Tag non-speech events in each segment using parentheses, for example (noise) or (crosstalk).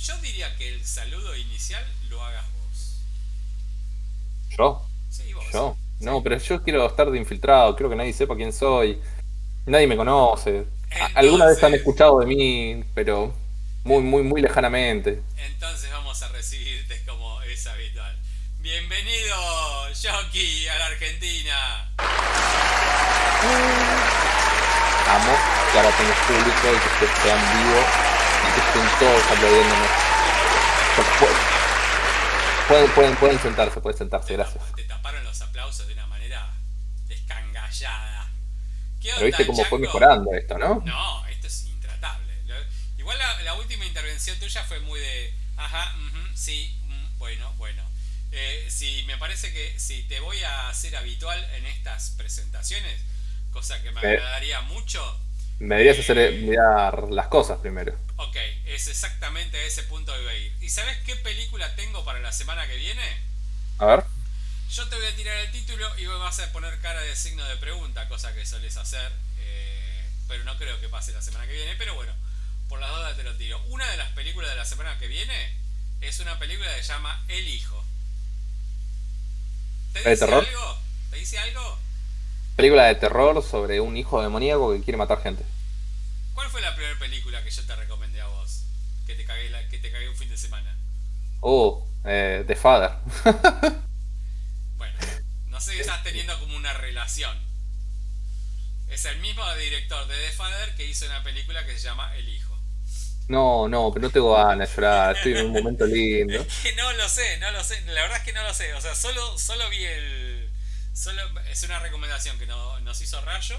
yo diría que el saludo inicial lo hagas vos. ¿Yo? Sí, vos. ¿Yo? No, pero yo quiero estar de infiltrado, quiero que nadie sepa quién soy. Nadie me conoce. Alguna vez han escuchado de mí, pero muy, muy, muy lejanamente. Entonces vamos a recibirte como es habitual. Bienvenido, Jockey, a la Argentina. Amo que ahora tengas público y que estés en vivo todos aplaudiéndome. Pueden, pueden, pueden sentarse, pueden sentarse, gracias. Te taparon los aplausos de una manera descangallada. Pero viste cómo fue mejorando esto, ¿no? No, esto es intratable. Igual la, última intervención tuya fue muy de, ajá, sí, mm, bueno, bueno. Eh, si me parece que si te voy a hacer habitual en estas presentaciones, cosa que me agradaría mucho. Me deberías hacer mirar las cosas primero. Ok, es exactamente a ese punto que voy a ir. ¿Y sabes qué película tengo para la semana que viene? A ver. Yo te voy a tirar el título y vos vas a poner cara de signo de pregunta, cosa que soles hacer, eh, pero no creo que pase la semana que viene. Pero bueno, por las dudas te lo tiro. Una de las películas de la semana que viene es una película que se llama El Hijo. ¿Te dice terror? algo? ¿Te dice algo? Película de terror sobre un hijo demoníaco que quiere matar gente. ¿Cuál fue la primera película que yo te recomendé a vos? Que te cagué, que te cagué un fin de semana. Oh, eh, The Father. (laughs) bueno, no sé si estás teniendo como una relación. Es el mismo director de The Father que hizo una película que se llama El Hijo. No, no, pero no tengo ganas de llorar, estoy en un momento (laughs) lindo. Es que no lo sé, no lo sé, la verdad es que no lo sé, o sea, solo, solo vi el... Solo, es una recomendación que nos hizo Rayo,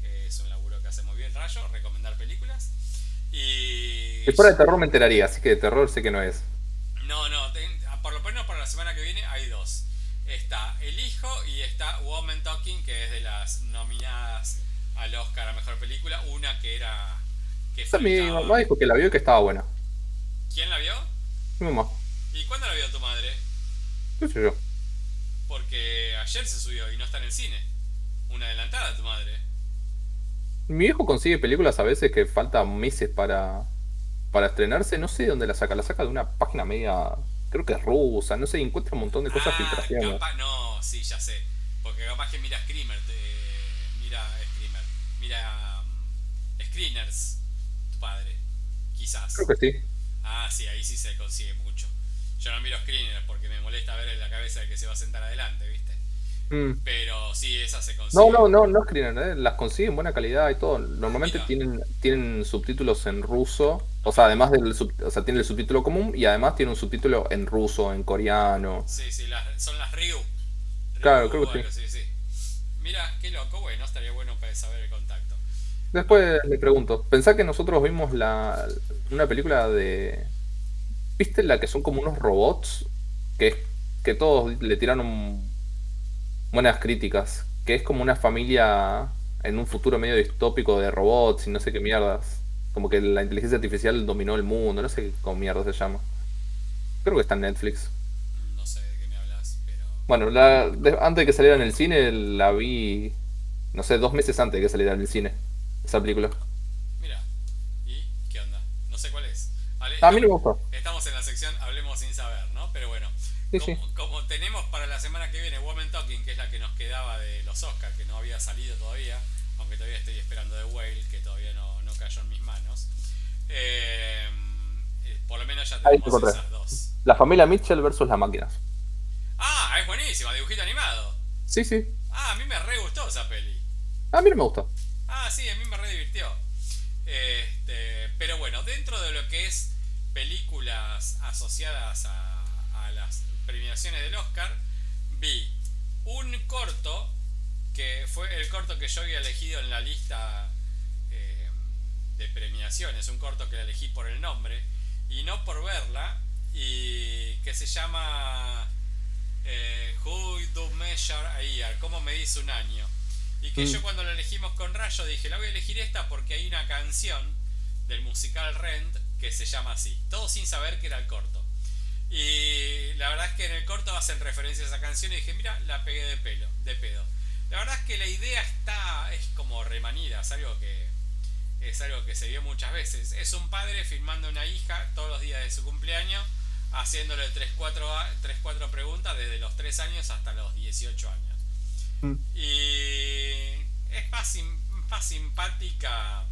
que es un laburo que hace muy bien Rayo, recomendar películas. Y... Si fuera de terror me enteraría, así que de terror sé que no es. No, no, por lo menos para la semana que viene hay dos. Está El Hijo y está Woman Talking, que es de las nominadas al Oscar a Mejor Película. Una que era mi mamá dijo que la vio y que estaba buena. ¿Quién la vio? Mi mamá. ¿Y cuándo la vio tu madre? ¿Qué sé yo? Porque ayer se subió y no está en el cine. Una adelantada tu madre. Mi hijo consigue películas a veces que faltan meses para, para estrenarse. No sé dónde la saca. La saca de una página media, creo que es rusa. No sé, encuentra un montón de cosas ah, filtraciones. no, sí, ya sé. Porque capaz que mira Screamer. mira Screamer. Mira um, Screeners padre. Quizás. Creo que sí. Ah, sí, ahí sí se consigue mucho. Yo no miro screeners porque me molesta ver en la cabeza de que se va a sentar adelante, ¿viste? Mm. Pero sí, esas se consiguen. No, no, no, no screeners, ¿eh? las consiguen buena calidad y todo. Normalmente tienen, tienen subtítulos en ruso. O sea, además del o sea, tiene el subtítulo común y además tiene un subtítulo en ruso, en coreano. Sí, sí, son las Ryu. claro, creo que sí. sí, sí. Mira, qué loco, bueno, estaría bueno para saber el contacto. Después le pregunto, pensá que nosotros vimos la, una película de... ¿Viste la que son como unos robots? Que, que todos le tiraron buenas críticas. Que es como una familia en un futuro medio distópico de robots y no sé qué mierdas. Como que la inteligencia artificial dominó el mundo, no sé cómo mierda se llama. Creo que está en Netflix. No sé de qué me hablas, pero... Bueno, la, antes de que saliera en el cine la vi, no sé, dos meses antes de que saliera en el cine esa película. No sé cuál es. a mí me gustó. Estamos en la sección Hablemos sin saber, ¿no? Pero bueno, como, tenemos para la semana que viene Woman Talking, que es la que nos quedaba de los Oscars, que no había salido todavía, aunque todavía estoy esperando de Whale, que todavía no, no cayó en mis manos. Eh, eh, por lo menos ya tenemos esas dos. La familia Mitchell versus las máquinas. Ah, es buenísima, dibujito animado. Sí, sí. Ah, a mí me re gustó esa peli. A mí no me gustó. Ah, sí, a mí me re divirtió. Este, pero bueno, dentro de lo que es películas asociadas a, las premiaciones del Oscar, vi un corto, que fue el corto que yo había elegido en la lista eh, de premiaciones, un corto que elegí por el nombre y no por verla, y que se llama eh, Who Do Measure a Year, ¿cómo me dice un año? Y que yo mm. cuando la elegimos con Rayo dije, la voy a elegir esta porque hay una canción del musical Rent que se llama así, todo sin saber que era el corto. Y la verdad es que en el corto hacen referencia a esa canción y dije, mira, la pegué de pelo, de pedo. La verdad es que la idea está, es como remanida, es algo que, es algo que se vio muchas veces. Es un padre filmando a una hija todos los días de su cumpleaños, haciéndole 3-4 preguntas desde los 3 años hasta los 18 años. Mm. Y es más, más simpática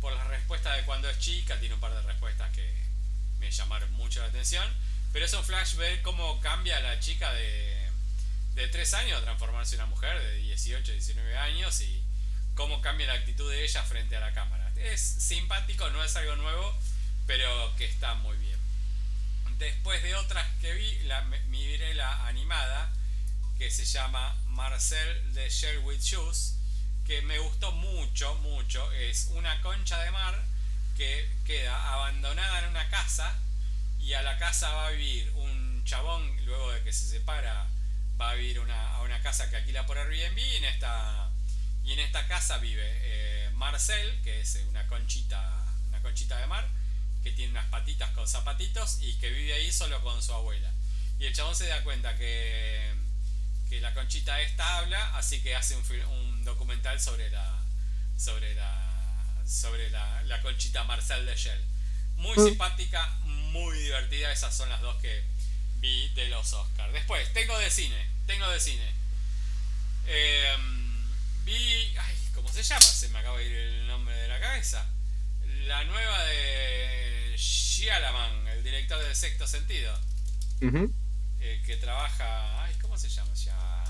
por las respuestas de cuando es chica, tiene un par de respuestas que me llamaron mucho la atención. Pero es un flash ver cómo cambia la chica de, de 3 años a transformarse en una mujer de 18, 19 años y cómo cambia la actitud de ella frente a la cámara. Es simpático, no es algo nuevo, pero que está muy bien. Después de otras que vi, la, miré la animada que se llama Marcel de Sherwood Shoes, que me gustó mucho, mucho. Es una concha de mar que queda abandonada en una casa y a la casa va a vivir un chabón, luego de que se separa, va a vivir a una casa que alquila por Airbnb y en esta, y en esta casa vive eh, Marcel, que es una conchita, una conchita de mar, que tiene unas patitas con zapatitos y que vive ahí solo con su abuela. Y el chabón se da cuenta que, que la conchita esta habla, así que hace un, un documental sobre la sobre la sobre la, la conchita Marcel de Shell. Muy mm. simpática, muy divertida. Esas son las dos que vi de los Oscars. Después, tengo de cine. Tengo de cine. Em, vi. Ay, ¿cómo se llama? Se me acaba de ir el nombre de la cabeza. La nueva de Shyamalan, el director de Sexto Sentido. Eh, que trabaja. Ay, ¿cómo se llama? Ya.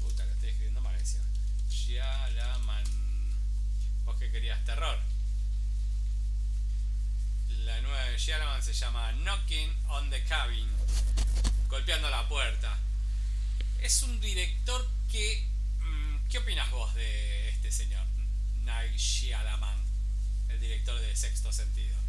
Puta, lo estoy escribiendo mal. Shyamalan. Vos que querías terror. La nueva de Shyamalan se llama Knocking on the Cabin. Golpeando la puerta. Es un director que... Mm, ¿Qué opinas vos de este señor? Night Shyamalan. El director de Sexto Sentido.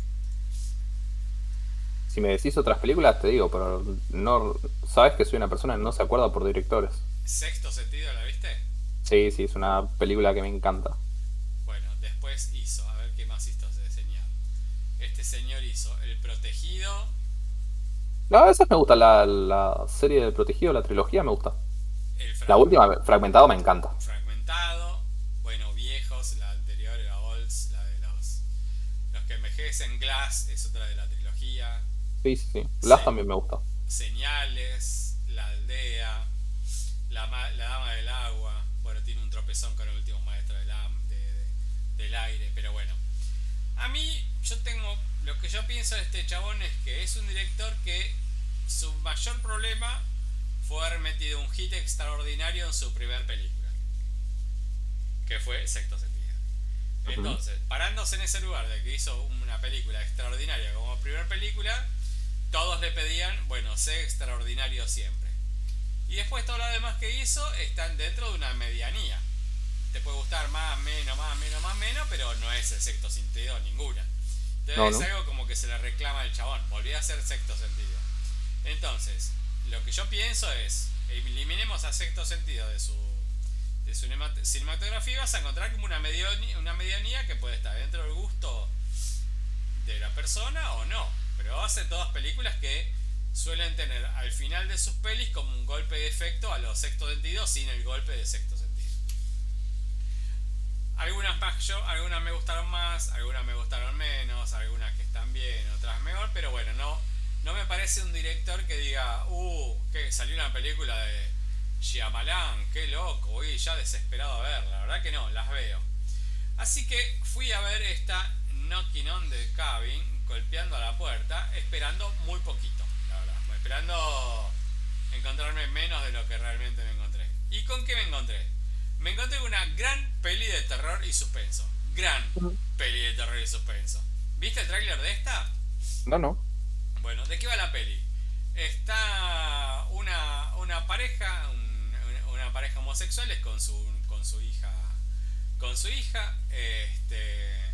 Si me decís otras películas te digo, pero no... Sabes que soy una persona que no se acuerda por directores. ¿Sexto Sentido la viste? Sí, sí, es una película que me encanta. Bueno, después hizo, a ver qué más hizo este señor hizo El Protegido. No, a veces me gusta la, serie del Protegido, la trilogía me gusta. la última, Fragmentado, me encanta. Fragmentado, bueno, viejos, la anterior era Olds, la de los, los que envejecen. Glass es otra de la trilogía. Sí, sí, sí. Glass también me gusta. Señales, La Aldea, La, Dama del Agua. Bueno, tiene un tropezón con el último maestro del, del aire, pero bueno. A mí yo tengo, lo que yo pienso de este chabón es que es un director que su mayor problema fue haber metido un hit extraordinario en su primer película, que fue Sexto Sentido. Entonces, parándose en ese lugar de que hizo una película extraordinaria como primer película, todos le pedían, bueno, sé extraordinario siempre. Y después todo lo demás que hizo están dentro de una medianía. Te puede gustar más, menos, más, menos, más, menos, pero no es el sexto sentido ninguna. Entonces es algo como que se le reclama al chabón. Volví a ser sexto sentido. Entonces, lo que yo pienso es, eliminemos a sexto sentido de su, de su cinematografía y vas a encontrar como una, medianía, una medianía que puede estar dentro del gusto de la persona o no. Pero hace todas películas que suelen tener al final de sus pelis como un golpe de efecto a los sexto sentidos sin el golpe de sexto sentido. Algunas más yo, algunas me gustaron más, algunas me gustaron menos, algunas que están bien, otras mejor, pero bueno, no, no me parece un director que diga, uh, que salió una película de Shyamalan, qué loco, voy ya desesperado a verla, la verdad que no, las veo. Así que fui a ver esta Knocking on the Cabin, golpeando a la puerta, esperando muy poquito, la verdad, esperando encontrarme menos de lo que realmente me encontré. ¿Y con qué me encontré? me encontré con una gran peli de terror y suspenso. Gran peli de terror y suspenso. ¿Viste el tráiler de esta? No, no. Bueno, ¿de qué va la peli? Está una, una pareja, una pareja homosexuales con su, con su hija, con su hija, este,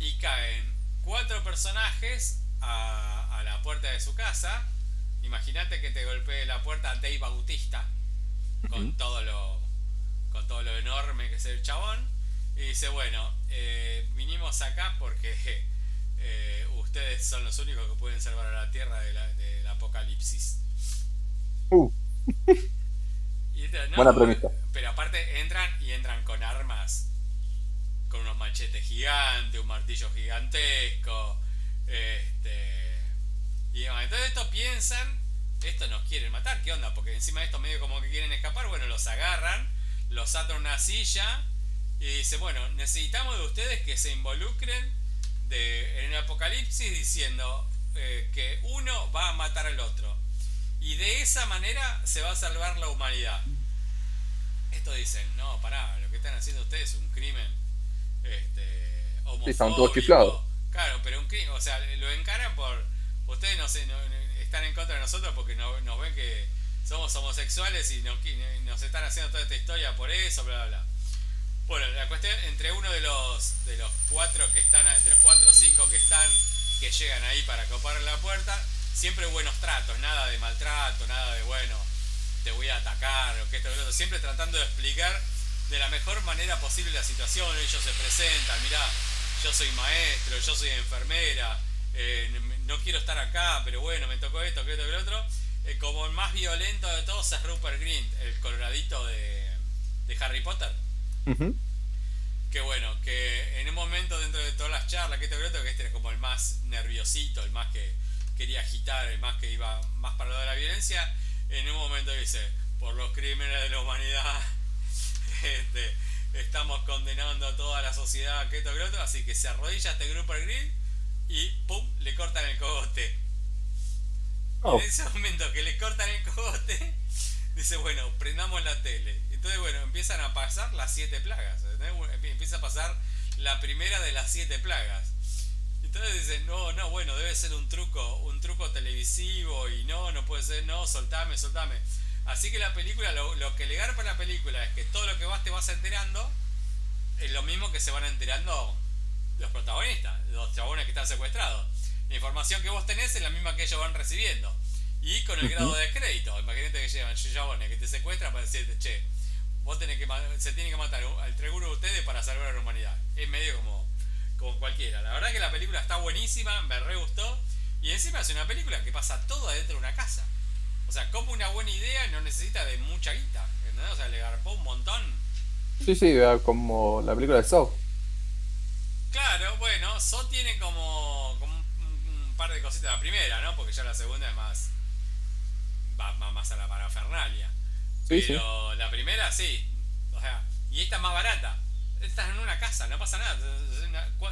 y caen cuatro personajes a, a la puerta de su casa. Imagínate que te golpee la puerta Dave Bautista con todo lo con todo lo enorme que es el chabón. Y dice, bueno, eh, vinimos acá porque (laughs) eh, ustedes son los únicos que pueden salvar a la Tierra del apocalipsis. Uh. (laughs) Buena premisa. Pero aparte entran y entran con armas machetes gigantes, un martillo gigantesco. Este, y entonces estos piensan, estos nos quieren matar, ¿qué onda? Porque encima de estos medio como que quieren escapar, bueno, los agarran, los atan a una silla y dice, bueno, necesitamos de ustedes que se involucren en el apocalipsis diciendo eh, que uno va a matar al otro. Y de esa manera se va a salvar la humanidad. Estos dicen, no, pará, lo que están haciendo ustedes es un crimen este, homofóbico. Claro, pero un crimen, o sea, lo encaran por... Ustedes no sé, están en contra de nosotros porque nos ven que somos homosexuales y nos, nos están haciendo toda esta historia por eso, bla, bla, bla. Bueno, la cuestión, entre uno de los, de los cuatro que están, entre los cuatro o cinco que están, que llegan ahí para copar la puerta, siempre buenos tratos, nada de maltrato, nada de bueno, te voy a atacar o que esto, otro, siempre tratando de explicar de la mejor manera posible la situación. Ellos se presentan, mirá, yo soy maestro, yo soy enfermera, eh, no quiero estar acá, pero bueno, me tocó esto, que esto, que otro. Eh, como el más violento de todos es Rupert Green, el coloradito de, de Harry Potter. Que bueno, que en un momento dentro de todas las charlas, que esto, que otro, que este era como el más nerviosito, el más que quería agitar, el más que iba más para lo de la violencia, en un momento dice, por los crímenes de la humanidad, este, estamos condenando a toda la sociedad, que esto, que otro, así que se arrodilla este grupo al grid y ¡pum! le cortan el cogote. Oh. En ese momento que le cortan el cogote, (laughs) dice, bueno, prendamos la tele. Entonces, bueno, empiezan a pasar las siete plagas. Empieza a pasar la primera de las siete plagas. Entonces dicen, no, no, bueno, debe ser un truco, un truco televisivo y no, no puede ser, no, soltame, soltame. Así que la película, lo, que le para la película es que todo lo que vas te vas enterando es lo mismo que se van enterando los protagonistas, los chabones que están secuestrados. La información que vos tenés es la misma que ellos van recibiendo. Y con el grado de crédito. Imagínate que llevan chabones que te secuestran para decirte, che, vos tenés que se tiene que matar al triángulo de ustedes para salvar a la humanidad. Es medio como como cualquiera. La verdad que la película está buenísima, me re gustó. Y encima es una película que pasa todo adentro de una casa. O sea, como una buena idea no necesita de mucha guita. ¿entendés? O sea, le garpó un montón. Sí, sí, como la película de Saw. Claro, bueno, Saw tiene como, como un, par de cositas. La primera, ¿no? Porque ya la segunda es más. va, más a la parafernalia. Pero la primera sí. O sea, y esta es más barata. Estás en una casa, no pasa nada.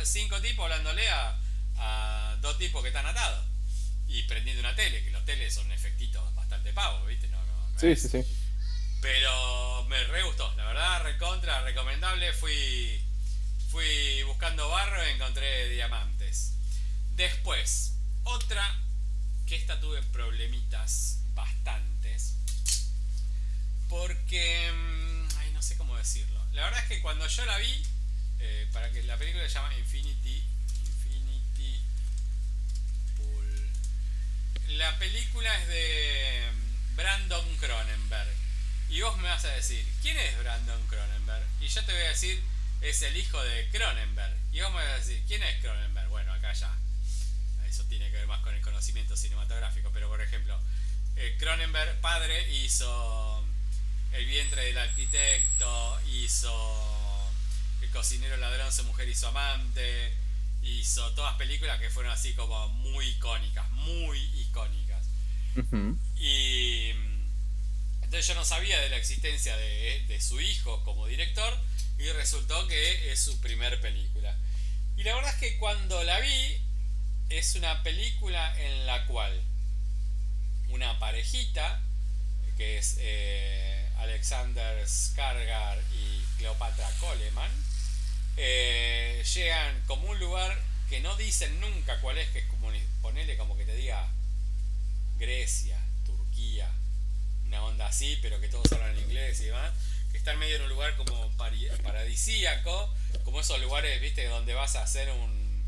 Cinco tipos hablándole a, dos tipos que están atados. Y prendiendo una tele, que los teles son efectitos bastante pavos, ¿viste? No, no, sí, sí, sí. Pero me re gustó, la verdad, recontra, recomendable. Fui, fui buscando barro y encontré diamantes. Después, otra que esta tuve problemitas bastantes. Porque... Mm, ay, no sé cómo decirlo. La verdad es que cuando yo la vi, eh, para que la película se llama Infinity La película es de mm, Brandon Cronenberg. Y vos me vas a decir, ¿quién es Brandon Cronenberg? Y yo te voy a decir, es el hijo de Cronenberg. Y vos me vas a decir, ¿quién es Cronenberg? Bueno, acá ya. Eso tiene que ver más con el conocimiento cinematográfico. Pero por ejemplo, eh, Cronenberg padre hizo el vientre del arquitecto, hizo El cocinero ladrón, su mujer y su amante, hizo todas películas que fueron así como muy icónicas, muy icónicas. Y entonces yo no sabía de la existencia de, de, su hijo como director y resultó que es su primer película. Y la verdad es que cuando la vi es una película en la cual una parejita que es eh, Alexander Skargar y Cleopatra Coleman, eh, llegan como un lugar que no dicen nunca cuál es, que es como ponerle como que te diga Grecia, Turquía, una onda así, pero que todos hablan inglés y demás, que están medio en un lugar como paradisíaco, como esos lugares, viste, donde vas a hacer un,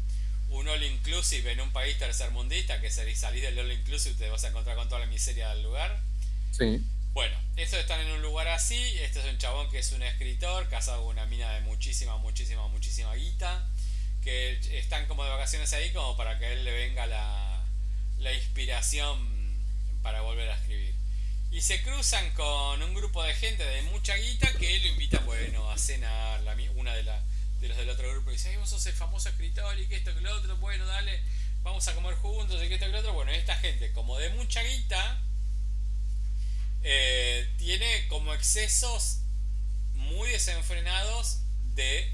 un all inclusive en un país tercermundista, que salís del all inclusive te vas a encontrar con toda la miseria del lugar. Sí. Bueno, estos están en un lugar así. Este es un chabón que es un escritor, casado con una mina de muchísima, muchísima, muchísima guita. Que están como de vacaciones ahí, como para que él le venga la, la inspiración para volver a escribir. Y se cruzan con un grupo de gente de mucha guita que él lo invita, bueno, a cenar. La, una de, de los del otro grupo dice, Ay, vos sos el famoso escritor y que esto que lo otro, bueno, dale, vamos a comer juntos y que esto que lo otro. Bueno, esta gente, como de mucha guita, eh, tiene como excesos muy desenfrenados de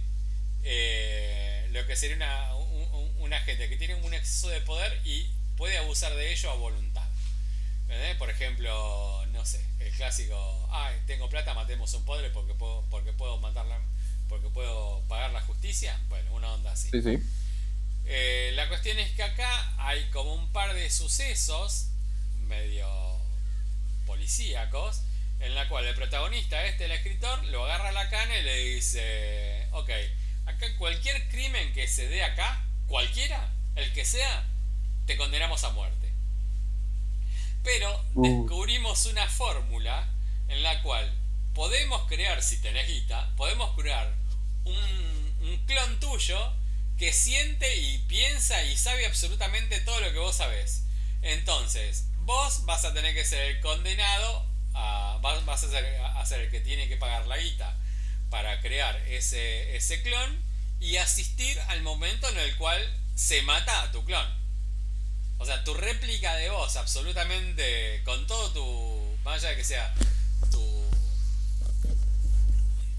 eh, lo que sería una, una gente que tiene un exceso de poder y puede abusar de ello a voluntad. Por ejemplo, no sé, el clásico, ay, tengo plata, matemos un poder porque puedo, porque puedo matarla, porque puedo pagar la justicia. Bueno, una onda así. Sí, sí. Eh, la cuestión es que acá hay como un par de sucesos medio policíacos en la cual el protagonista, este, el escritor, lo agarra a la cana y le dice, ok, acá cualquier crimen que se dé acá, cualquiera, el que sea, te condenamos a muerte. Pero uh. descubrimos una fórmula en la cual podemos crear, si tenés guita, podemos crear un, un clon tuyo que siente y piensa y sabe absolutamente todo lo que vos sabés. Entonces, vos vas a tener que ser el condenado, a, vas, a, ser, a, ser, el que tiene que pagar la guita para crear ese, ese clon y asistir al momento en el cual se mata a tu clon. O sea, tu réplica de voz absolutamente con todo tu, más allá de que sea tu,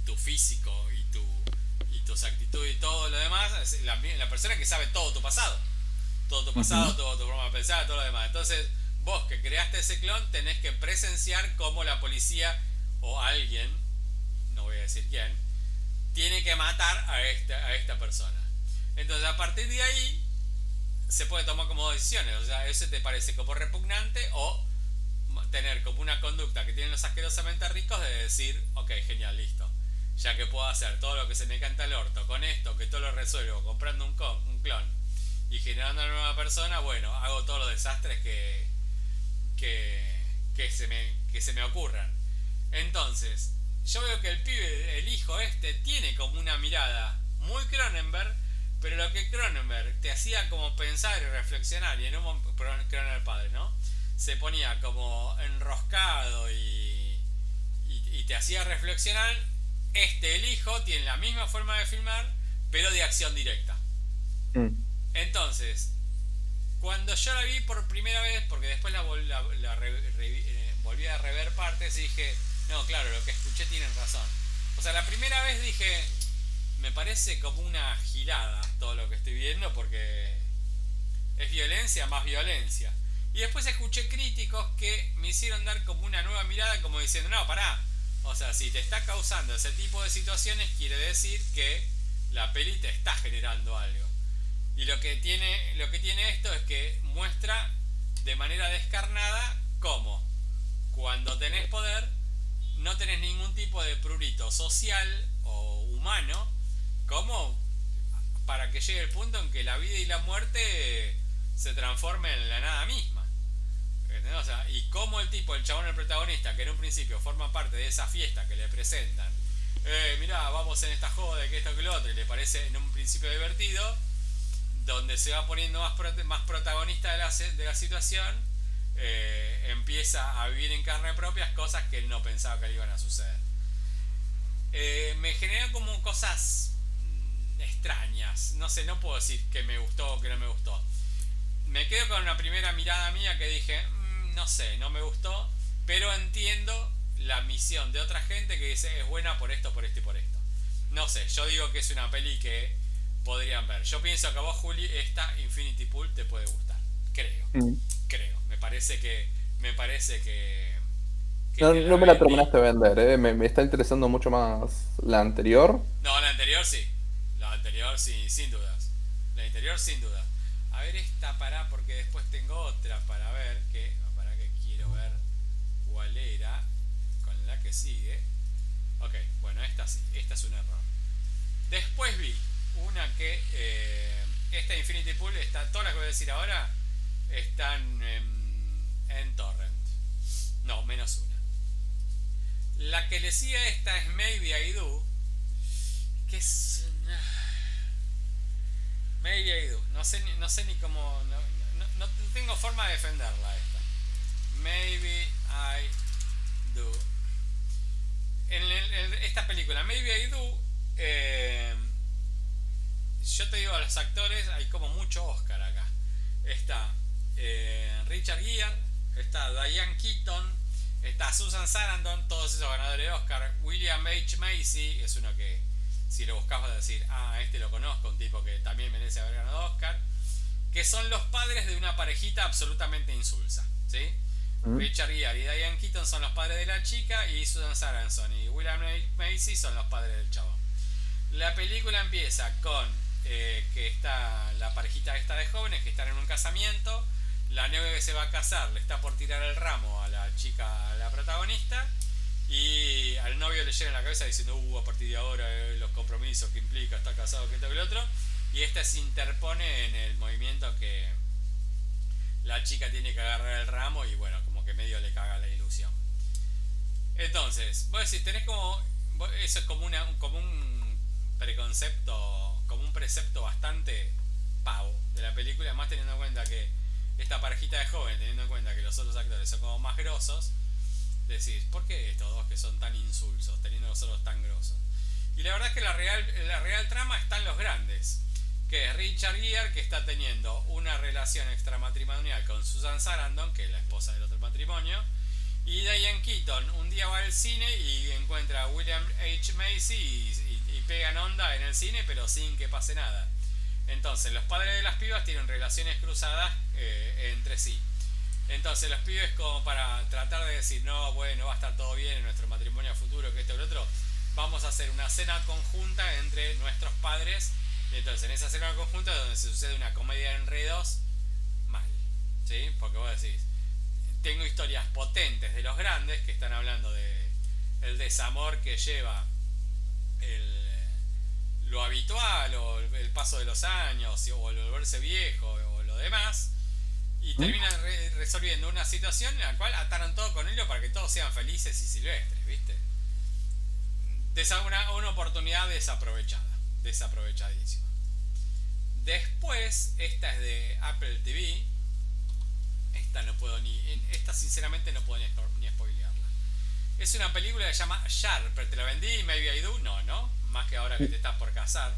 tu físico tus actitudes y todo lo demás, la, la persona que sabe todo tu pasado. Todo tu pasado, todo tu forma de pensar, todo lo demás. Entonces, vos que creaste ese clon, tenés que presenciar cómo la policía o alguien, no voy a decir quién, tiene que matar a esta, a esta persona. Entonces, a partir de ahí, se puede tomar como decisiones. O sea, eso te parece como repugnante o tener como una conducta que tienen los asquerosamente ricos de decir, ok, genial, listo ya que puedo hacer todo lo que se me canta el orto con esto, que todo lo resuelvo comprando un, un clon y generando una nueva persona, bueno, hago todos los desastres que, que, se me, que se me ocurran. Entonces, yo veo que el pibe, el hijo este, tiene como una mirada muy Cronenberg, pero lo que Cronenberg te hacía como pensar y reflexionar, y en un momento, Cronenberg padre, ¿no? Se ponía como enroscado y, y te hacía reflexionar, este, el hijo, tiene la misma forma de filmar, pero de acción directa. Mm. Entonces, cuando yo la vi por primera vez, porque después la, eh, volví a rever partes dije, no, claro, lo que escuché tienen razón. O sea, la primera vez dije, me parece como una gilada todo lo que estoy viendo porque es violencia más violencia. Y después escuché críticos que me hicieron dar como una nueva mirada, como diciendo, no, pará, o sea, si te está causando ese tipo de situaciones, quiere decir que la peli te está generando algo. Y lo que tiene, lo que tiene esto es que muestra de manera descarnada cómo cuando tenés poder no tenés ningún tipo de prurito social o humano, como para que llegue el punto en que la vida y la muerte se transformen en la nada misma. Y como el tipo, el chabón, el protagonista, que en un principio forma parte de esa fiesta que le presentan, eh, mirá, vamos en esta joda, que esto, que lo otro, y le parece en un principio divertido, donde se va poniendo más, protagonista de la, de la situación, eh, empieza a vivir en carne propia cosas que él no pensaba que le iban a suceder. Eh, me genera como cosas extrañas, no sé, no puedo decir que me gustó o que no me gustó. Me quedo con una primera mirada mía que dije, no sé, no me gustó, pero entiendo la misión de otra gente que dice es buena por esto, por esto y por esto. No sé, yo digo que es una peli que podrían ver. Yo pienso que a vos, Juli, esta Infinity Pool te puede gustar. Creo. Mm. Creo. Me parece que. Me parece que. no, me la terminaste de vender, ¿eh? me, está interesando mucho más la anterior. No, la anterior sí. La anterior sí, sin dudas. La anterior sin duda. A ver esta para, porque después tengo otra para ver que era con la que sigue. Ok, bueno, esta sí, esta es un error. Después vi una que eh, esta Infinity Pool, está, todas las que voy a decir ahora están en, torrent. No, menos una. La que le sigue a esta es Maybe I Do, que es Maybe I Do. No sé, no sé ni cómo. No, no, tengo forma de defenderla esta. Maybe I en esta película, Maybe I Do, eh, yo te digo a los actores, hay como mucho Oscar acá. Está eh, Richard Gere, está Diane Keaton, está Susan Sarandon, todos esos ganadores de Oscar. William H. Macy, es uno que si lo buscas vas a decir, ah, este lo conozco, un tipo que también merece haber ganado Oscar. Que son los padres de una parejita absolutamente insulsa. ¿sí? Mm. Richard Gere y Diane Keaton son los padres de la chica y Susan Sarandon y William H. Macy son los padres del chavo. La película empieza con eh, que está la parejita esta de jóvenes que están en un casamiento. La novia que se va a casar le está por tirar el ramo a la chica, a la protagonista. Y al novio le llega en la cabeza diciendo, uh, a partir de ahora eh, los compromisos que implica estar casado, que esto, que el otro. Y esta se interpone en el movimiento que la chica tiene que agarrar el ramo y bueno, como que medio le caga la ilusión. Entonces, vos decís, tenés como. Eso es como, una, como un preconcepto, como un precepto bastante pavo de la película, más teniendo en cuenta que esta parejita de jóvenes, teniendo en cuenta que los otros actores son como más grosos, decís, ¿por qué estos dos que son tan insulsos, teniendo los otros tan grosos? Y la verdad es que la real, la real trama está en los grandes, que es Richard Gere, que está teniendo una relación extramatrimonial con Susan Sarandon, que es la esposa del otro matrimonio, y Diane Keaton un día va al cine y encuentra a William H. Macy y, y pegan onda en el cine, pero sin que pase nada. Entonces, los padres de las pibas tienen relaciones cruzadas eh, entre sí. Entonces, los pibes, como para tratar de decir, no, bueno, va a estar todo bien en nuestro matrimonio futuro, que esto y lo otro, vamos a hacer una cena conjunta entre nuestros padres. Y entonces, en esa cena conjunta, donde se sucede una comedia de enredos, mal. ¿Sí? Porque vos decís, tengo historias potentes de los grandes que están hablando de el desamor que lleva el lo habitual o el paso de los años o el volverse viejo o lo demás y terminan resolviendo una situación en la cual ataron todo con ello para que todos sean felices y silvestres, ¿viste? una, una oportunidad desaprovechada, desaprovechadísima. Después, esta es de Apple TV. Esta no puedo ni. Esta sinceramente no puedo ni, ni spoilearla. Es una película que se llama Sharper. ¿Te la vendí? Maybe I Do. No, ¿no? Más que ahora que te estás por casar.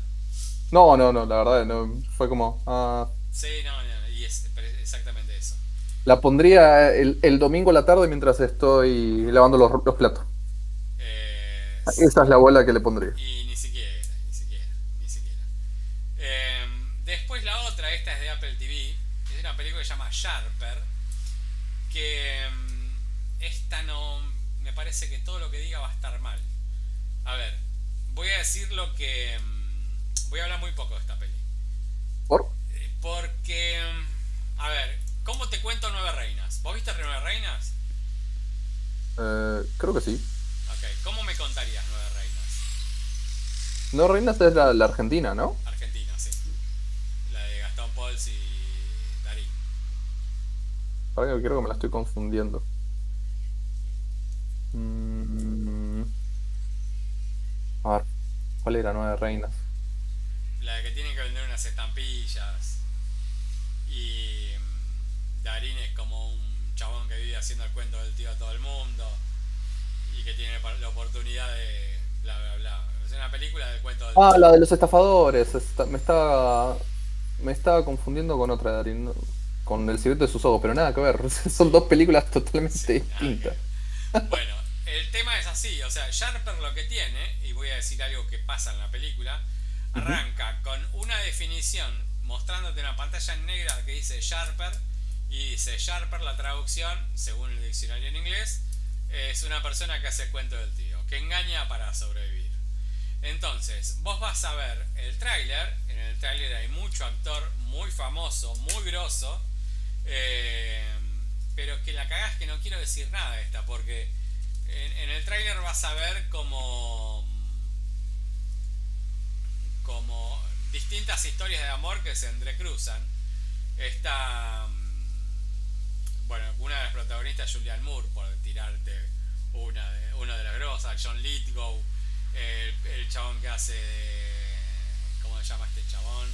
No, no, no, la verdad, no, fue como. Ah. Sí, no, no, y es exactamente eso. La pondría el, el domingo a la tarde mientras estoy lavando los, los platos. Eh, Esa es la bola que le pondría. Y ni siquiera, ni siquiera, ni siquiera. Eh, después la otra, esta es de Apple TV, es una película que se llama Sharper, que parece que todo lo que diga va a estar mal. A ver, voy a decir lo que. Mm, voy a hablar muy poco de esta peli. ¿Por? Eh, porque. Mm, a ver, ¿cómo te cuento Nueve Reinas? ¿Vos viste Nueve Reinas? Eh, creo que sí. Ok, ¿cómo me contarías Nueve Reinas? Nueve Reinas es la, Argentina, ¿no? Argentina, sí. La de Gastón Pauls y Darín. Ahora creo que me la estoy confundiendo. A ver, ¿cuál era Nueve Reinas? La de que tienen que vender unas estampillas. Y mm, Darín es como un chabón que vive haciendo el cuento del tío a todo el mundo. Y que tiene la oportunidad de bla bla bla. Es una película del cuento del Ah, la de los estafadores. me estaba. Me estaba confundiendo con otra de Darín. Con El secreto de sus ojos, pero nada que ver. (laughs) Son dos películas totalmente distintas. Bueno, el tema es así, o sea, Sharper lo que tiene, y voy a decir algo que pasa en la película, arranca con una definición mostrándote una pantalla en negra que dice Sharper, y dice Sharper, la traducción, según el diccionario en inglés, es una persona que hace cuento del tío, que engaña para sobrevivir. Entonces, vos vas a ver el tráiler, en el tráiler hay mucho actor muy famoso, muy grosso, eh, pero que la cagás que no quiero decir nada de esta, porque en, el tráiler vas a ver como como distintas historias de amor que se entrecruzan. Está bueno, una de las protagonistas Julian Moore, por tirarte una de, una de las grosas, John Lithgow, el, chabón que hace. ¿Cómo se llama este chabón?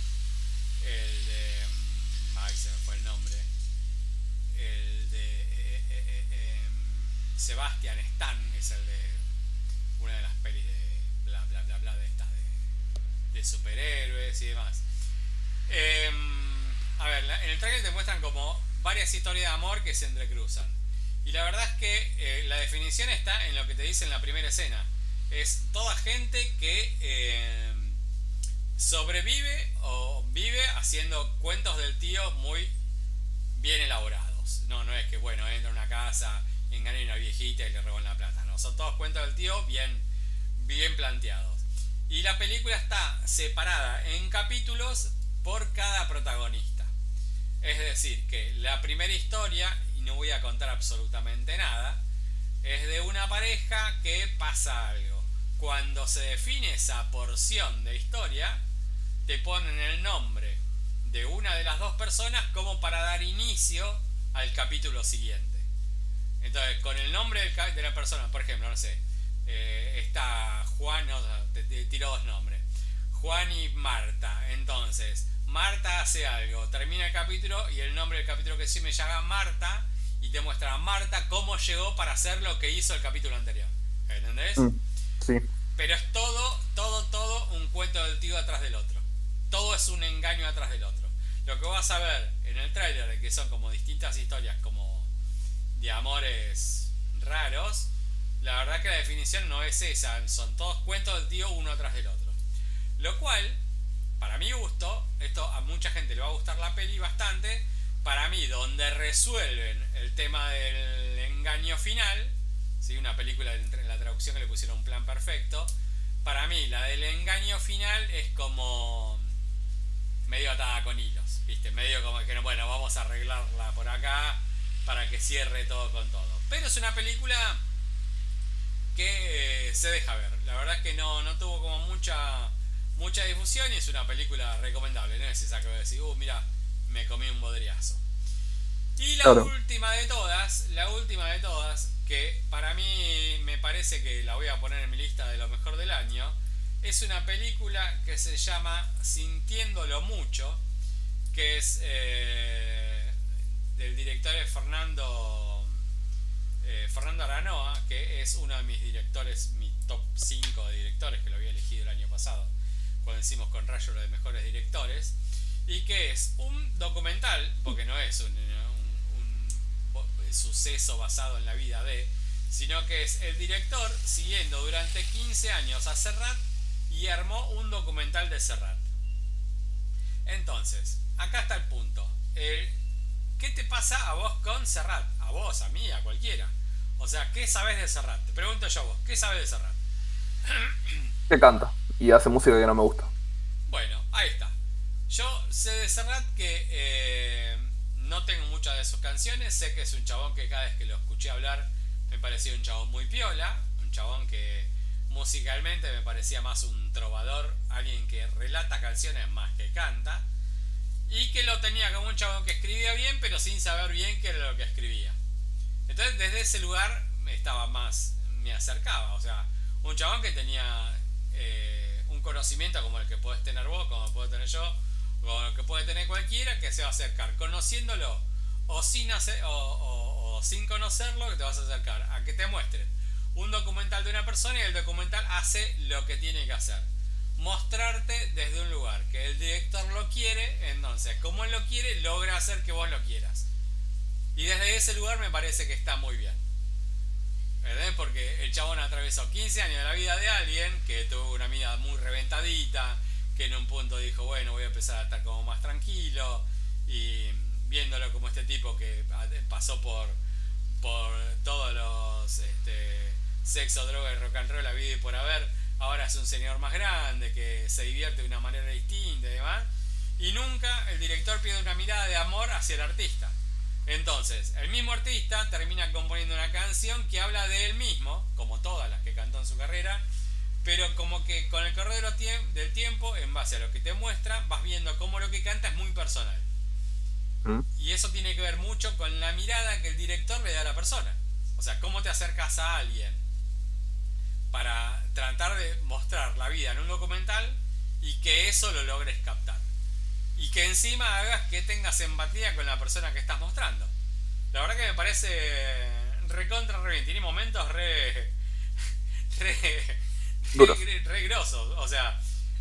El de. Mm, ay, se me fue el nombre. El de. Sebastian Stan es el de una de las pelis de bla bla bla bla de estas de, de superhéroes y demás. Em, a ver, en el trailer te muestran como varias historias de amor que se entrecruzan. Y la verdad es que eh, la definición está en lo que te dice en la primera escena. Es toda gente que em, sobrevive o vive haciendo cuentos del tío muy bien elaborados. No, no es que, bueno, entra a una casa, engaña a una viejita y le roban la plata. No, son todos cuentos del tío bien, bien planteados. Y la película está separada en capítulos por cada protagonista. Es decir, que la primera historia, y no voy a contar absolutamente nada, es de una pareja que pasa algo. Cuando se define esa porción de historia, te ponen el nombre de una de las dos personas como para dar inicio al capítulo siguiente. Entonces, con el nombre de la persona, por ejemplo, no sé, eh, está Juan, no, te, tiro dos nombres, Juan y Marta. Entonces, Marta hace algo, termina el capítulo y el nombre del capítulo que sí me llama Marta y te muestra a Marta cómo llegó para hacer lo que hizo el capítulo anterior. ¿Entendés? Mm, sí. Pero es todo, todo, todo un cuento del tío atrás del otro. Todo es un engaño atrás del otro. Lo que vas a ver en el tráiler, que son como distintas historias, como amores raros, la verdad que la definición no es esa, son todos cuentos del tío uno atrás del otro. Lo cual, para mi gusto, esto a mucha gente le va a gustar la peli bastante, para mí, donde resuelven el tema del engaño final, ¿sí? una película en la traducción que le pusieron un plan perfecto, para mí la del engaño final es como medio atada con hilos, ¿viste? Medio como que, bueno, vamos a arreglarla por acá para que cierre todo con todo. Pero es una película que eh, se deja ver. La verdad es que no, no tuvo como mucha mucha difusión y es una película recomendable. No es esa que voy a decir, uh, mira, me comí un bodriazo. Y la última de todas, la última de todas, que para mí me parece que la voy a poner en mi lista de lo mejor del año, es una película que se llama Sintiéndolo Mucho, que es eh, del director Fernando, eh, Fernando Aranoa, que es uno de mis directores, mi top 5 de directores, que lo había elegido el año pasado, cuando hicimos con Rayo lo de mejores directores, y que es un documental, porque no es un, un suceso basado en la vida de, sino que es el director siguiendo durante 15 años a Serrat y armó un documental de Serrat. Entonces, acá está el punto. ¿Qué te pasa a vos con Serrat? A vos, a mí, a cualquiera. O sea, ¿qué sabes de Serrat? Te pregunto yo a vos, ¿qué sabes de Serrat? (clears throat) Que canta y hace música que no me gusta. Bueno, ahí está. Yo sé de Serrat que eh, no tengo muchas de sus canciones. Sé que es un chabón que cada vez que lo escuché hablar me parecía un chabón muy piola. Un chabón que musicalmente me parecía más un trovador, alguien que relata canciones más que canta, y que lo tenía como un chabón que escribía bien, pero sin saber bien qué era lo que escribía. Entonces desde ese lugar estaba más, me acercaba, o sea, un chabón que tenía eh, un conocimiento como el que puedes tener vos, como puedo tener yo, como el que puede tener cualquiera, que se va a acercar conociéndolo o sin, hacer, o sin conocerlo, que te vas a acercar a que te muestren un documental de una persona y el documental hace lo que tiene que hacer. Mostrarte desde un lugar que el director lo quiere, entonces como él lo quiere, logra hacer que vos lo quieras. Y desde ese lugar me parece que está muy bien. ¿Verdad? Porque el chabón atravesó 15 años de la vida de alguien que tuvo una vida muy reventadita, que en un punto dijo, bueno, voy a empezar a estar como más tranquilo, y viéndolo como este tipo que pasó por, por todos los... Este, sexo, droga y rock and roll, la vida y por haber, ahora es un señor más grande que se divierte de una manera distinta y demás. Y nunca el director pide una mirada de amor hacia el artista. Entonces, el mismo artista termina componiendo una canción que habla de él mismo, como todas las que cantó en su carrera, pero como que con el correr del tiempo, en base a lo que te muestra, vas viendo cómo lo que canta es muy personal. ¿Mm? Y eso tiene que ver mucho con la mirada que el director le da a la persona. O sea, cómo te acercas a alguien para tratar de mostrar la vida en un documental y que eso lo logres captar. Y que encima hagas que tengas empatía con la persona que estás mostrando. La verdad que me parece recontra re bien. Tiene momentos re. (laughs) re. re, grosos. O sea,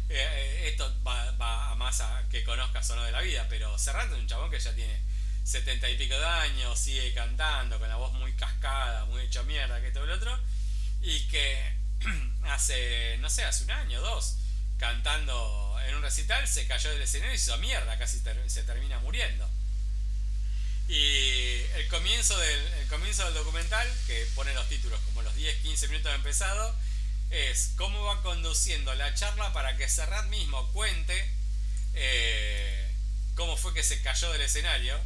eh, esto va, va a más a que conozcas o no de la vida, pero Serrat es un chabón que ya tiene setenta y pico de años, sigue cantando con la voz muy cascada, muy hecho mierda, que todo el otro, y que (clears throat) hace, no sé, hace un año, dos, cantando en un recital, se cayó del escenario y se hizo mierda, casi se termina muriendo. Y el comienzo, del, el comienzo del documental, que pone los títulos como los 10-15 minutos de empezado, es cómo va conduciendo la charla para que Serrat mismo cuente eh, cómo fue que se cayó del escenario.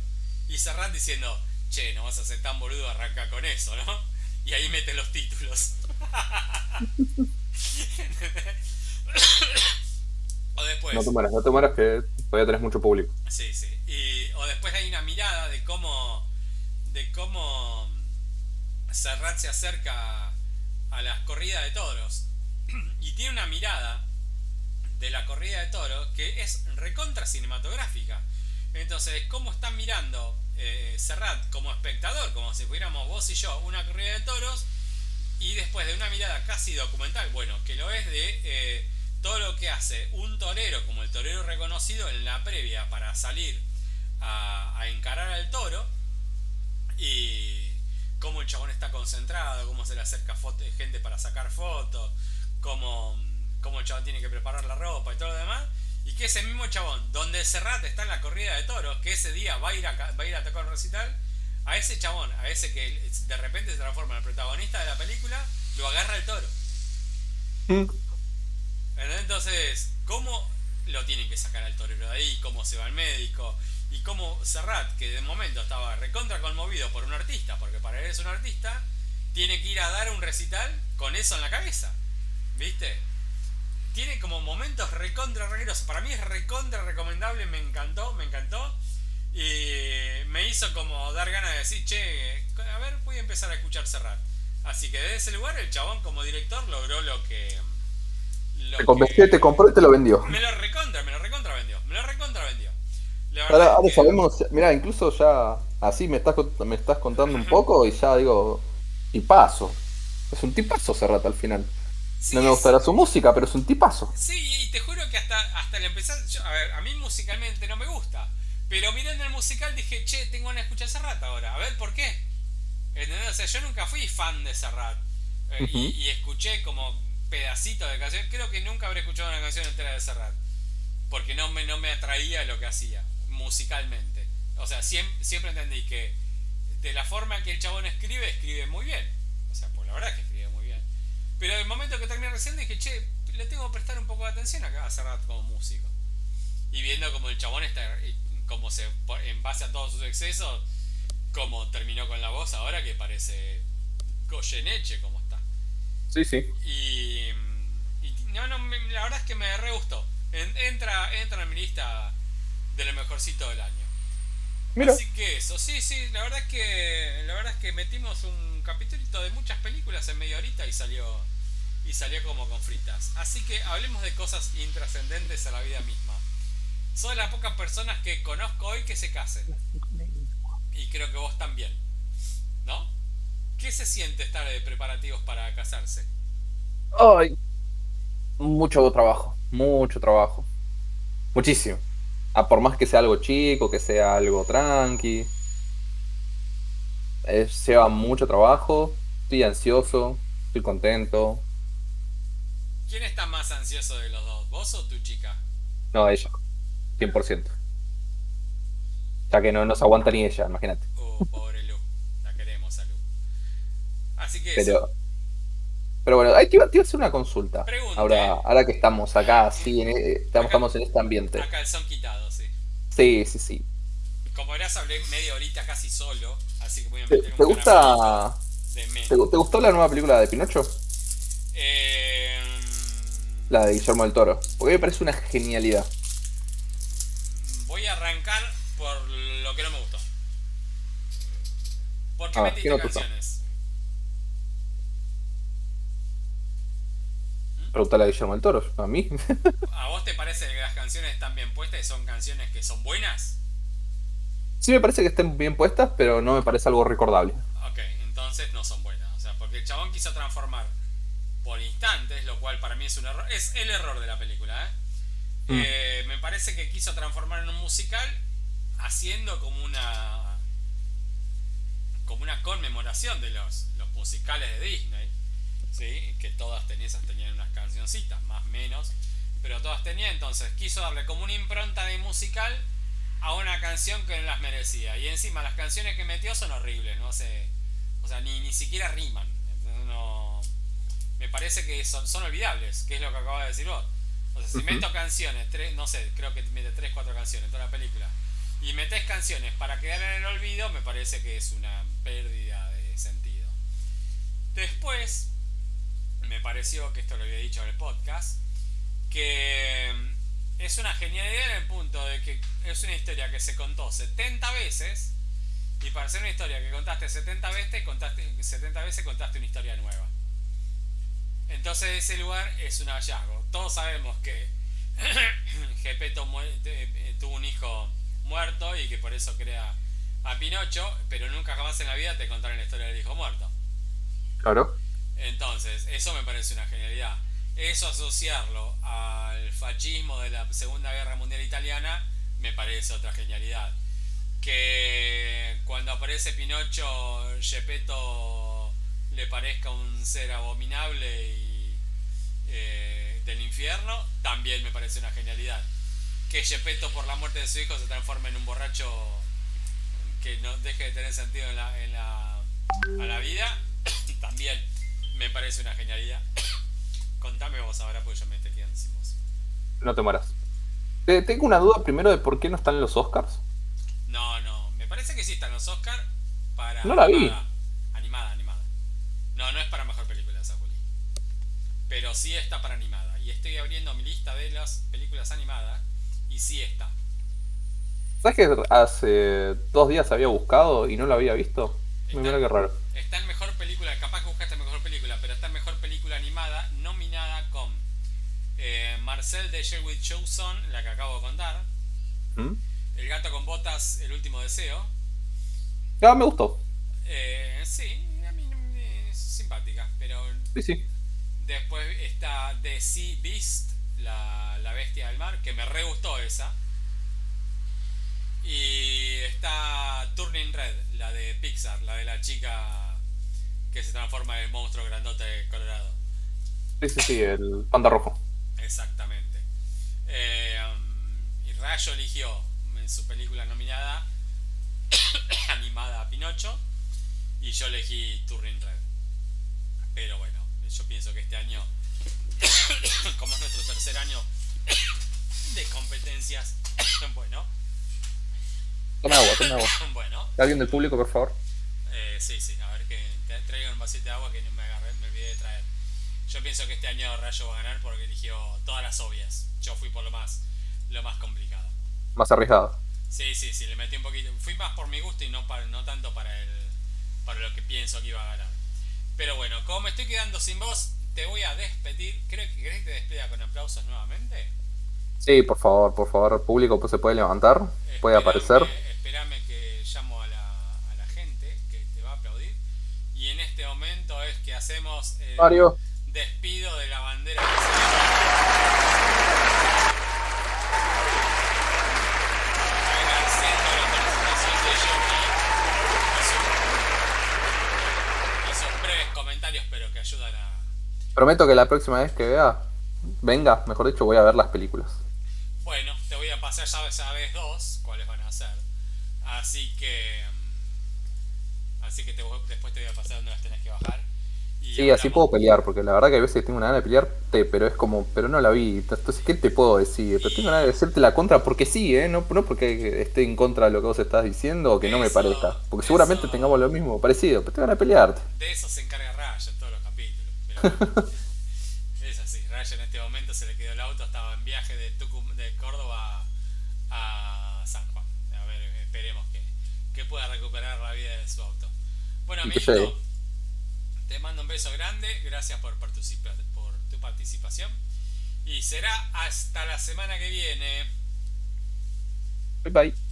Y Serrat diciendo, che, no vas a ser tan boludo, arranca con eso, ¿no? (laughs) Y ahí mete los títulos. O después. No te mueras, no te mueras que todavía tenés mucho público. Sí, sí. Y, o después hay una mirada de cómo. de cómo Serrat se acerca a las corridas de toros. (clears throat) Y tiene una mirada de la corrida de toros que es recontra cinematográfica. Entonces, cómo está mirando eh, Serrat como espectador, como si fuéramos vos y yo, una corrida de toros, y después de una mirada casi documental, bueno, que lo es de eh, todo lo que hace un torero, como el torero reconocido en la previa para salir a, encarar al toro, y cómo el chabón está concentrado, cómo se le acerca gente para sacar fotos, cómo, cómo el chabón tiene que preparar la ropa y todo lo demás. Y que ese mismo chabón, donde Serrat está en la corrida de toros, que ese día va a ir a, va a, ir a tocar un recital, a ese chabón, a ese que de repente se transforma en el protagonista de la película, lo agarra el toro. Mm. Entonces, ¿cómo lo tienen que sacar al torero de ahí? ¿Cómo se va al médico? Y cómo Serrat, que de momento estaba recontra conmovido por un artista, porque para él es un artista, tiene que ir a dar un recital con eso en la cabeza. ¿Viste? Tiene como momentos recontra regueros. Para mí es recontra recomendable, me encantó, me encantó. Y me hizo como dar ganas de decir, che, a ver, voy a empezar a escuchar Serrat. Así que desde ese lugar el chabón como director logró lo que... te convenció, te compró y te lo vendió. Me lo recontra, me lo recontra vendió. Me lo recontra vendió. Ahora, ahora sabemos, mira, incluso ya así me estás, me estás contando un poco y ya digo, tipazo. Es un tipazo Serrat al final. no me gustará su música, pero es un tipazo. Sí, y te juro que hasta, hasta el empezar, a ver, a mí musicalmente no me gusta. Pero mirando el musical dije, che, tengo ganas de escuchar Serrat ahora. A ver, ¿por qué? ¿Entendés? O sea, yo nunca fui fan de Serrat. Eh, y, escuché como pedacitos de canción. Creo que nunca habré escuchado una canción entera de Serrat. Porque no me, no me atraía lo que hacía musicalmente. O sea, siempre, siempre entendí que de la forma que el chabón escribe, escribe muy bien. O sea, pues la verdad es que escribe muy bien. Pero el momento que terminé recién dije, che, le tengo que prestar un poco de atención acá a Serrat como músico. Y viendo como el chabón está como se, en base a todos sus excesos, como terminó con la voz ahora que parece Goyeneche como está. Sí, sí. Y, no, no, la verdad es que me re gustó. entra, entra en mi lista de lo mejorcito del año. Así que eso, sí, sí, la verdad es que la verdad es que metimos un capítulo de muchas películas en media horita y salió y salió como con fritas. Así que hablemos de cosas intrascendentes a la vida misma. Soy de las pocas personas que conozco hoy que se casen. Y creo que vos también. ¿No? ¿Qué se siente estar de preparativos para casarse? Ay, mucho trabajo, mucho trabajo. Muchísimo. Ah, por más que sea algo chico, que sea algo tranqui. Es, lleva mucho trabajo. Estoy ansioso, estoy contento. ¿Quién está más ansioso de los dos? ¿Vos o tu chica? No, ella. 100%. Ya que no nos aguanta ni ella, imagínate. Oh, pobre Lu. La queremos a Lu. Así que pero, Pero bueno, ahí te iba, a hacer una consulta. Ahora, ahora que estamos acá, así, en, e, estamos, en este ambiente. Acá el son quitado, sí. Sí, sí, sí. Como verás, hablé media horita casi solo, así que voy a meter ¿Te, un gusta, ¿te, ¿te, gustó la nueva película de Pinocho? Eh, la de Guillermo del Toro. Porque me parece una genialidad voy a arrancar por lo que no me gustó. ¿Por qué metiste canciones? ¿Mm? Pregúntale a Guillermo del Toro, a mí. ¿A vos te parece que las canciones están bien puestas y son canciones que son buenas? Sí me parece que estén bien puestas, pero no me parece algo recordable. Ok, entonces no son buenas. O sea, porque el chabón quiso transformar por instantes, lo cual para mí es un error. Es el error de la película, ¿eh? Mm. Eh, me parece que quiso transformar en un musical haciendo como una como una conmemoración de los, los musicales de Disney ¿sí? que todas tenían, tenían unas cancioncitas más o menos pero todas tenían entonces quiso darle como una impronta de musical a una canción que no las merecía y encima las canciones que metió son horribles no sé o sea ni, ni siquiera riman no me parece que son, son olvidables que es lo que acabas de decir vos o sea, si Ujú. meto canciones, tres, no sé, creo que mete 3, 4 canciones en toda la película, y metes canciones para quedar en el olvido, me parece que es una pérdida de sentido. Después, me pareció, que esto lo había dicho en el podcast, que es una genialidad en el punto de que es una historia que se contó 70 veces, y para ser una historia que contaste 70 veces, contaste, 70 veces contaste una historia nueva. Entonces ese lugar es un hallazgo. Todos sabemos que (coughs) Gepetto eh, tuvo un hijo muerto y que por eso crea a Pinocho, pero nunca jamás en la vida te contaron la historia del hijo muerto. Claro. Entonces, eso me parece una genialidad. Eso asociarlo al fascismo de la Segunda Guerra Mundial Italiana me parece otra genialidad. Que cuando aparece Pinocho, Gepetto le parezca un ser abominable y eh, del infierno, también me parece una genialidad. Que Gepetto por la muerte de su hijo se transforme en un borracho que no deje de tener sentido en la, en la, a la vida, (coughs) también me parece una genialidad. (coughs) Contame vos ahora, porque yo me estoy quedando sin voz. No te mueras. Eh, tengo una duda primero de por qué no están en los Oscars. No, no, me parece que sí están los Oscar para. No la vi. No, no es para mejor película esa Juli. Pero sí está para animada. Y estoy abriendo mi lista de las películas animadas y sí está. ¿Sabes que hace dos días había buscado y no lo había visto? Está- Mira qué raro. Está en mejor película, capaz que buscaste mejor película, pero está en mejor película animada, nominada con eh, Marcel de Sherwood Choson, la que acabo de contar, ¿Mm? El gato con botas, El último deseo. Ah, me gustó. Sí, sí. después está The Sea Beast, la, la bestia del mar, que me re gustó esa. Y está Turning Red, la de Pixar, la de la chica que se transforma en el monstruo grandote de Colorado. Sí, sí, sí, el panda rojo. Exactamente. Eh, um, y Rayo eligió en su película nominada (coughs) animada a Pinocho y yo elegí Turning Red. Pero bueno, yo pienso que este año, (coughs) como es nuestro tercer año (coughs) de competencias, (coughs) bueno, Toma agua, toma agua. bueno, ¿Alguien del público, por favor? eh, sí, sí, a ver que traigan un vasito de agua que no me agarré, me olvidé de traer. Yo pienso que este año Rayo va a ganar porque eligió todas las obvias. Yo fui por lo más, lo más complicado. Más arriesgado. Sí, sí, sí, le metí un poquito. Fui más por mi gusto y no, para, no tanto para el, para lo que pienso que iba a ganar. Pero bueno, como me estoy quedando sin voz, te voy a despedir. ¿Creo que querés que te despida con aplausos nuevamente? Sí, por favor, por favor, el público pues, se puede levantar, puede aparecer. Espérame que llamo a la, a la gente que te va a aplaudir. Y en este momento es que hacemos el Mario, despido de la bandera brasileña. Agradeciendo la participación de Johnny y su- y sus breves comentarios, pero que ayudan a. prometo que la próxima vez que vea, venga, mejor dicho, voy a ver las películas. Bueno, te voy a pasar ya sabes dos cuáles van a ser. Así que. mm, Así que te después te voy a pasar donde las tenés que bajar. Y Sí, así puedo pelear, porque la verdad que a veces tengo una gana de pelearte, pero es como, pero no la vi. Entonces, ¿qué te puedo decir? Pero tengo ganas de decirte la contra porque sí, ¿eh? No, no porque esté en contra de lo que vos estás diciendo o que no me parezca. Porque seguramente eso- tengamos lo mismo, parecido, pero tengo ganas de pelearte. De eso se encarga Raya en todos los capítulos. Pero bueno, es así. Raya en este momento se le quedó el auto, estaba en viaje de, Tucum- de Córdoba a San Juan. A ver, esperemos que, que pueda recuperar la vida de su auto. Bueno, amiguito, llegue. te mando un beso grande. Gracias por, participa- por tu participación. Y será hasta la semana que viene. Bye bye.